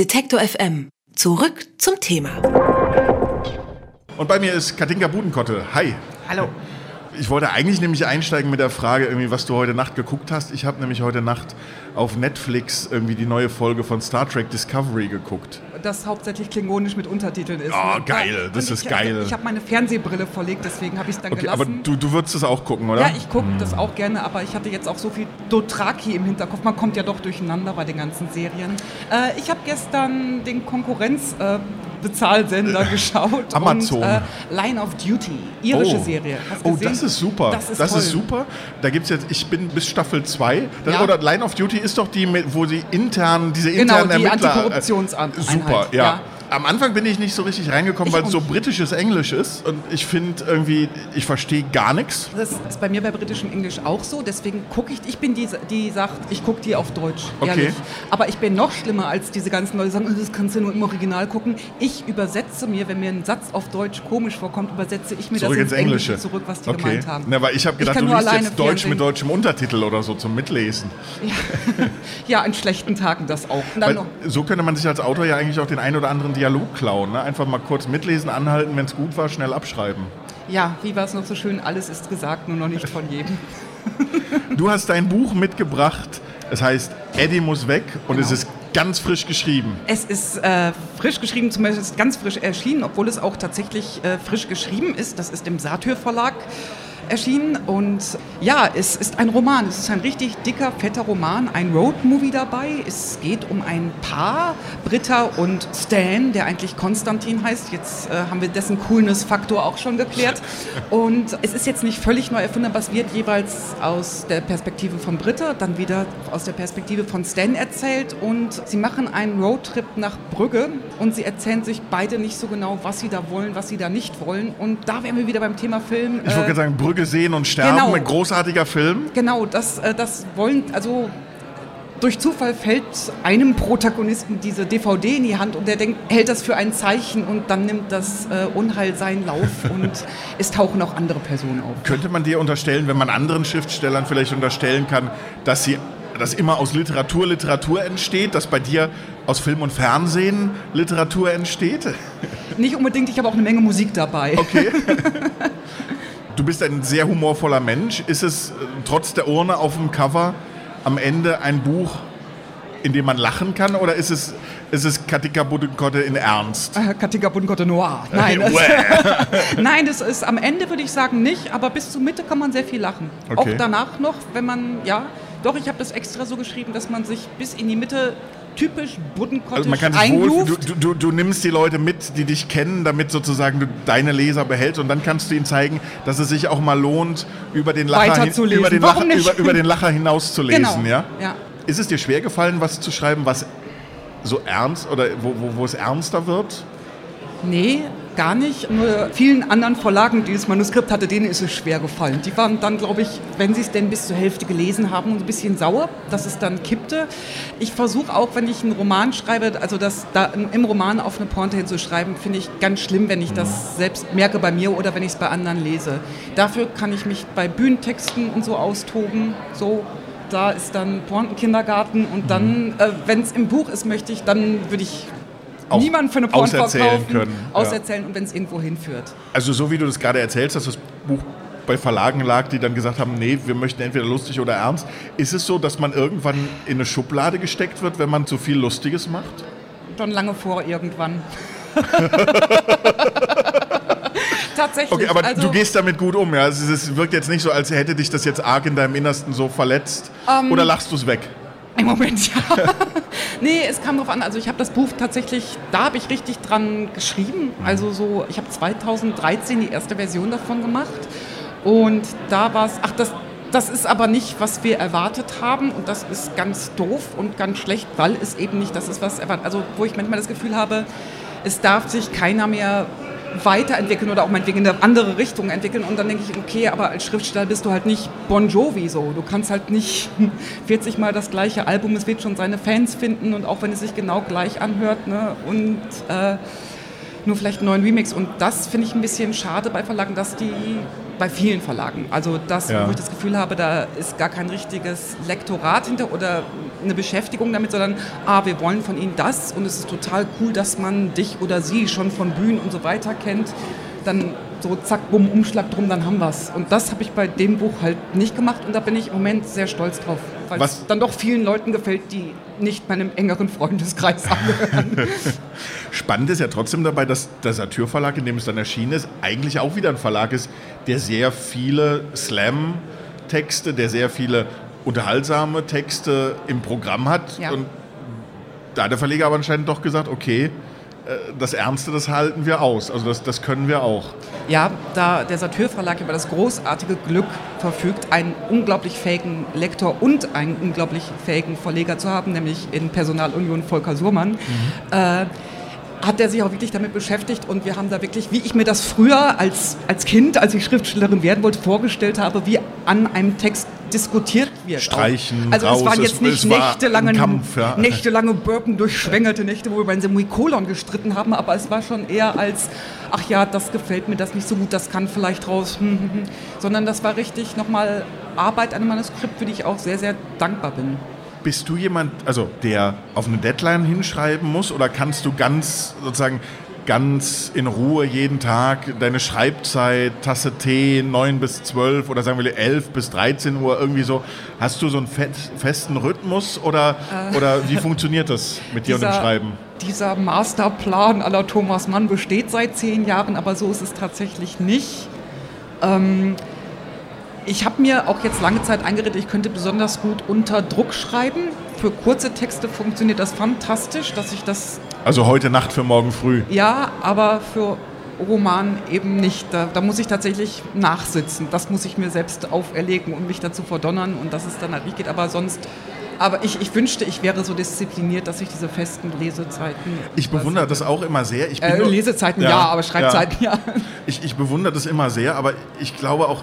Detektor FM. Zurück zum Thema. Und bei mir ist Katinka Budenkotte. Hi. Hallo. Ich wollte eigentlich nämlich einsteigen mit der Frage, irgendwie, was du heute Nacht geguckt hast. Ich habe nämlich heute Nacht auf Netflix irgendwie die neue Folge von Star Trek Discovery geguckt. Das hauptsächlich klingonisch mit Untertiteln ist. Oh, geil, das Und ist ich, geil. Ich habe meine Fernsehbrille verlegt, deswegen habe ich es dann Okay, aber gelassen. du, du würdest es auch gucken, oder? ja, ich gucke das auch gerne, aber ich hatte jetzt auch so viel Dothraki im Hinterkopf. Man kommt ja doch durcheinander bei den ganzen Serien. Äh, ich habe gestern den Konkurrenz... Äh, Bezahlsender geschaut. Amazon. Und, äh, Line of Duty, irische oh. Serie. Oh, das ist super. Das ist toll. super. Da gibt es jetzt, ich bin bis Staffel 2. Ja. Oder Line of Duty ist doch die, wo sie intern, diese Genau, internen die Ermittler. Antikorruptionseinheit, Super, ja. ja. Am Anfang bin ich nicht so richtig reingekommen, Ich weil es so britisches Englisch ist. Und ich finde irgendwie, ich verstehe gar nichts. Das ist bei mir bei britischem Englisch auch so. Deswegen gucke ich, ich bin die, die sagt, ich gucke die auf Deutsch. Okay. Ehrlich. Aber ich bin noch schlimmer als diese ganzen Leute, die sagen, "Oh, das kannst du nur im Original gucken. Ich übersetze mir, wenn mir ein Satz auf Deutsch komisch vorkommt, übersetze ich mir Zurück das ins Englische zurück, was die okay. gemeint haben. Na, weil ich habe gedacht, kann du liest jetzt Deutsch mit deutschem Untertitel oder so zum Mitlesen. Ja. ja, an schlechten Tagen das auch. So könnte man sich als Autor ja eigentlich auch den einen oder anderen Dialog klauen. Ne? Einfach mal kurz mitlesen, anhalten, wenn es gut war, schnell abschreiben. ja, wie war es noch so schön? Alles ist gesagt, nur noch nicht von jedem. Du hast dein Buch mitgebracht. Es heißt Eddie muss weg und Genau. es ist ganz frisch geschrieben. Es ist äh, frisch geschrieben, zum Beispiel ist ganz frisch erschienen, obwohl es auch tatsächlich äh, frisch geschrieben ist. Das ist im Satyr Verlag erschienen und ja, es ist ein Roman. Es ist ein richtig dicker, fetter Roman, ein Roadmovie dabei. Es geht um ein Paar, Britta und Stan, der eigentlich Konstantin heißt. Jetzt äh, haben wir dessen Coolness-Faktor auch schon geklärt. Und es ist jetzt nicht völlig neu erfunden, aber es wird jeweils aus der Perspektive von Britta, dann wieder aus der Perspektive von Stan erzählt und sie machen einen Roadtrip nach Brügge und sie erzählen sich beide nicht so genau, was sie da wollen, was sie da nicht wollen. Und da wären wir wieder beim Thema Film. Ich wollte Äh, sagen, Brügge sehen und sterben, genau. ein großartiger Film. Genau, das, äh, das wollen, also durch Zufall fällt einem Protagonisten diese DVD in die Hand und der denkt, hält das für ein Zeichen und dann nimmt das äh, Unheil seinen Lauf und es tauchen auch andere Personen auf. Könnte man dir unterstellen, wenn man anderen Schriftstellern vielleicht unterstellen kann, dass sie dass immer aus Literatur Literatur entsteht, dass bei dir aus Film und Fernsehen Literatur entsteht? Nicht unbedingt, ich habe auch eine Menge Musik dabei. Okay. Du bist ein sehr humorvoller Mensch. Ist es äh, trotz der Urne auf dem Cover am Ende ein Buch, in dem man lachen kann? Oder ist es, ist es Katika Buddenkotte in Ernst? Äh, Katika Bunkotte Noir. Nein, das, nein, das ist am Ende würde ich sagen nicht, aber bis zur Mitte kann man sehr viel lachen. Okay. Auch danach noch, wenn man, ja, doch, ich habe das extra so geschrieben, dass man sich bis in die Mitte typisch buddenkottisch Also man kann sich wohl, du, du, du, nimmst die Leute mit, die dich kennen, damit sozusagen du deine Leser behältst und dann kannst du ihnen zeigen, dass es sich auch mal lohnt, über den Lacher, hin, über den Lacher, über, über den Lacher hinaus zu lesen. Genau, Ja? ja. Ist es dir schwer gefallen, was zu schreiben, was so ernst oder wo, wo, wo es ernster wird? Nee, gar nicht. Nur vielen anderen Verlagen, die das Manuskript hatte, denen ist es schwer gefallen. Die waren dann, glaube ich, wenn sie es denn bis zur Hälfte gelesen haben, ein bisschen sauer, dass es dann kippte. Ich versuche auch, wenn ich einen Roman schreibe, also das da im Roman auf eine Pointe hinzuschreiben, finde ich ganz schlimm, wenn ich das selbst merke bei mir oder wenn ich es bei anderen lese. Dafür kann ich mich bei Bühnentexten und so austoben. So, da ist dann Pointenkindergarten und dann, äh, wenn es im Buch ist, möchte ich, dann würde ich niemand für eine Pointe auserzählen verkaufen, können, ja. auserzählen und wenn es irgendwo hinführt. Also so wie du das gerade erzählst, dass das Buch bei Verlagen lag, die dann gesagt haben, nee, wir möchten entweder lustig oder ernst. Ist es so, dass man irgendwann in eine Schublade gesteckt wird, wenn man zu viel Lustiges macht? Schon lange vor irgendwann. Tatsächlich. Okay, aber also, du gehst damit gut um, ja? Es, ist- es wirkt jetzt nicht so, als hätte dich das jetzt arg in deinem Innersten so verletzt. Ähm, oder lachst du es weg? Im Moment ja. nee, es kam drauf an. Also ich habe das Buch tatsächlich, da habe ich richtig dran geschrieben. Also so, ich habe 2013 die erste Version davon gemacht. Und da war es, ach, das, das ist aber nicht, was wir erwartet haben. Und das ist ganz doof und ganz schlecht, weil es eben nicht das ist, was erwartet. Also wo ich manchmal das Gefühl habe, es darf sich keiner mehr weiterentwickeln oder auch meinetwegen in eine andere Richtung entwickeln. Und dann denke ich, okay, aber als Schriftsteller bist du halt nicht Bon Jovi so. Du kannst halt nicht 40 Mal das gleiche Album, es wird schon seine Fans finden und auch wenn es sich genau gleich anhört. Ne? Und äh, nur vielleicht einen neuen Remix. Und das finde ich ein bisschen schade bei Verlagen, dass die bei vielen Verlagen. Also das, Ja. wo ich das Gefühl habe, da ist gar kein richtiges Lektorat hinter oder eine Beschäftigung damit, sondern ah, wir wollen von Ihnen das und es ist total cool, dass man dich oder sie schon von Bühnen und so weiter kennt. Dann so zack, bumm, Umschlag drum, dann haben wir's. Und das habe ich bei dem Buch halt nicht gemacht und da bin ich im Moment sehr stolz drauf, weil es dann doch vielen Leuten gefällt, die nicht meinem engeren Freundeskreis angehören. Spannend ist ja trotzdem dabei, dass der Satyr Verlag, in dem es dann erschienen ist, eigentlich auch wieder ein Verlag ist, der sehr viele Slam-Texte, der sehr viele unterhaltsame Texte im Programm hat. Ja. Und da hat der Verleger aber anscheinend doch gesagt, okay, das Ernste, das halten wir aus. Also das, das können wir auch. Ja, da der Satyr Verlag über das großartige Glück verfügt, einen unglaublich fähigen Lektor und einen unglaublich fähigen Verleger zu haben, nämlich in Personalunion Volker Surmann, äh, hat er sich auch wirklich damit beschäftigt und wir haben da wirklich, wie ich mir das früher als, als Kind, als ich Schriftstellerin werden wollte, vorgestellt habe, wie an einem Text diskutiert wird. Streichen, auch. Also raus, es waren jetzt nicht nächtelange, Kampf, ja. nächtelange Burpen durchschwängerte Nächte, wo wir beim Semikolon gestritten haben, aber es war schon eher als, ach ja, das gefällt mir, das nicht so gut, das kann vielleicht raus, hm, hm, hm. sondern das war richtig nochmal Arbeit an einem Manuskript, für die ich auch sehr, sehr dankbar bin. Bist du jemand, also der auf eine Deadline hinschreiben muss oder kannst du ganz sozusagen ganz in Ruhe jeden Tag deine Schreibzeit, Tasse Tee, 9 bis 12 oder sagen wir 11 bis 13 Uhr irgendwie so, hast du so einen festen Rhythmus oder, oder wie funktioniert das mit dir und dem Schreiben? Dieser Masterplan aller Thomas Mann besteht seit zehn Jahren, aber so ist es tatsächlich nicht. Ähm, ich habe mir auch jetzt lange Zeit eingeredet, ich könnte besonders gut unter Druck schreiben. Für kurze Texte funktioniert das fantastisch, dass ich das Also heute Nacht für morgen früh. ja, aber für Roman eben nicht. Da, da muss ich tatsächlich nachsitzen. Das muss ich mir selbst auferlegen und mich dazu verdonnern und dass es dann halt nicht geht. Aber sonst, aber ich, ich wünschte, ich wäre so diszipliniert, dass ich diese festen Lesezeiten. Ich bewundere das auch immer sehr. Ich Äh, nur- Lesezeiten ja, aber Schreibzeiten ja. Ich, ich bewundere das immer sehr, aber ich glaube auch,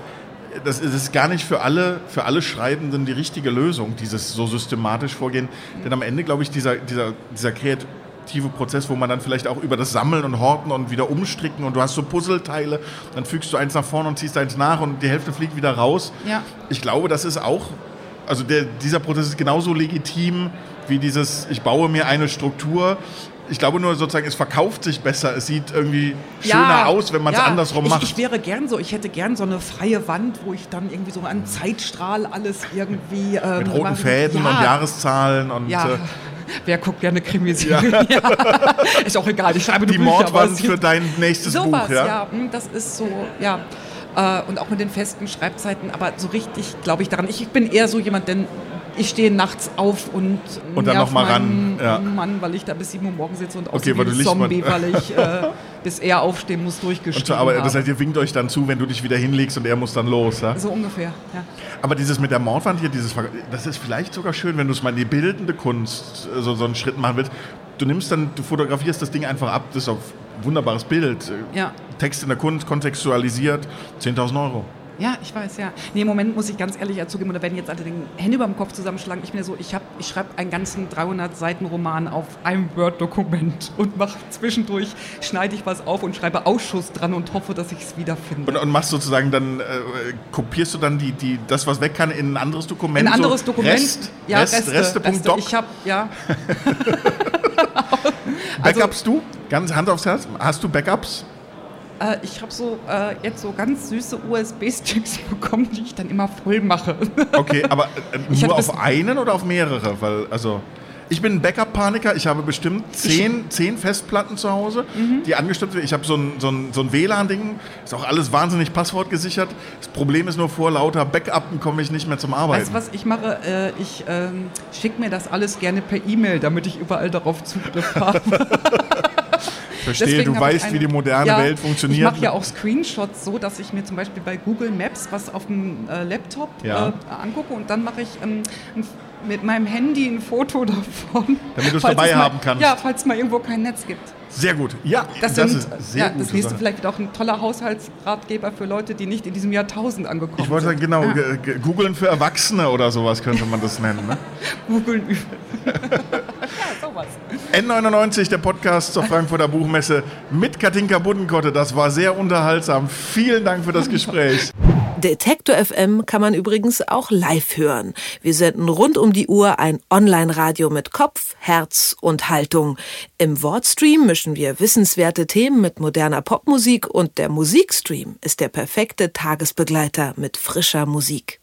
das ist, gar nicht für alle, für alle Schreibenden die richtige Lösung, dieses so systematisch vorgehen. Denn am Ende, glaube ich, dieser, dieser, dieser kreative Prozess, wo man dann vielleicht auch über das Sammeln und Horten und wieder umstricken und du hast so Puzzleteile, dann fügst du eins nach vorne und ziehst eins nach und die Hälfte fliegt wieder raus. Ja. Ich glaube, das ist auch, also der, dieser Prozess ist genauso legitim wie dieses, ich baue mir eine Struktur. Ich glaube nur sozusagen, es verkauft sich besser, es sieht irgendwie schöner aus, wenn man es ja. andersrum ich, macht. Ich wäre gern so, ich hätte gern so eine freie Wand, wo ich dann irgendwie so an Zeitstrahl alles irgendwie. Ähm, Mit roten mache. Fäden ja. und Jahreszahlen und Ja. äh, Wer guckt gerne Krimiserien? Ja. Ist auch egal, ich schreibe die nur Bücher, Mordwand für dein nächstes Sowas, Buch. Ja? ja. hm, das ist so, ja. Äh, Und auch mit den festen Schreibzeiten, aber so richtig glaube ich daran. Ich ich bin eher so jemand, denn ich stehe nachts auf und, Und dann noch mal ran, ja. Mann, weil ich da bis 7 Uhr morgens sitze und Okay, aussehe weil ein liest Zombie, weil ich äh, bis er aufstehen muss, durchgeschrieben Arbeit, das heißt, ihr winkt euch dann zu, wenn du dich wieder hinlegst und er muss dann los. Ja? So ungefähr, ja. Aber dieses mit der Mordwand hier, dieses, das ist vielleicht sogar schön, wenn du es mal in die bildende Kunst so, so einen Schritt machen willst. Du nimmst dann, du fotografierst das Ding einfach ab, das ist ein wunderbares Bild. Äh, Ja. Text in der Kunst, kontextualisiert, 10.000 Euro. Ja, ich weiß, ja. Nee, im Moment muss ich ganz ehrlich zugeben, oder werden jetzt alle den Hände über dem Kopf zusammenschlagen. Ich bin ja so, ich, hab- ich schreibe einen ganzen 300 Seiten Roman auf einem Word-Dokument und mache zwischendurch, schneide ich was auf und schreibe Ausschuss dran und hoffe, dass ich es wiederfinde. Und, und machst sozusagen dann, äh, kopierst du dann die, die, das, was weg kann, in ein anderes Dokument? Ein anderes so Dokument. Rest, ja, Rest, Reste, Reste.doc. Reste. Ich habe, ja. also- Backups du? Ganz Hand aufs Herz. Hast du Backups? Äh, ich habe so äh, jetzt so ganz süße USB-Sticks bekommen, die ich dann immer voll mache. Okay, aber äh, nur auf einen oder auf mehrere? Weil, also, ich bin ein Backup-Paniker. Ich habe bestimmt zehn, zehn Festplatten zu Hause, Mhm. die angestimmt sind. Ich habe so ein, so ein, so ein WLAN-Ding. Ist auch alles wahnsinnig passwortgesichert. Das Problem ist nur, vor lauter Backuppen komme ich nicht mehr zum Arbeiten. Weißt du, was ich mache? Äh, ich ähm, schicke mir das alles gerne per E-Mail, damit ich überall darauf Zugriff habe. Verstehe, Deswegen du weißt, eine- wie die moderne Ja, Welt funktioniert. Ich mache ja auch Screenshots so, dass ich mir zum Beispiel bei Google Maps was auf dem äh, Laptop Ja. äh, angucke und dann mache ich ähm, ein, mit meinem Handy ein Foto davon. Damit du es dabei mal, haben kannst. Ja, falls es mal irgendwo kein Netz gibt. Sehr gut. Ja, Das, das, sind, ist sehr ja, das nächste vielleicht wird auch ein toller Haushaltsratgeber für Leute, die nicht in diesem Jahrtausend angekommen Ich wollte sagen, sind. genau, Ja, ge- ge- googeln für Erwachsene oder sowas könnte man das nennen. Ne? googeln üben. ja, sowas. N99, der Podcast zur Frankfurter Buchmesse mit Katinka Buddenkotte. Das war sehr unterhaltsam. Vielen Dank für das Gespräch. Detektor FM kann man übrigens auch live hören. Wir senden rund um die Uhr ein Online-Radio mit Kopf, Herz und Haltung. Im Wortstream mischen wir wissenswerte Themen mit moderner Popmusik und der Musikstream ist der perfekte Tagesbegleiter mit frischer Musik.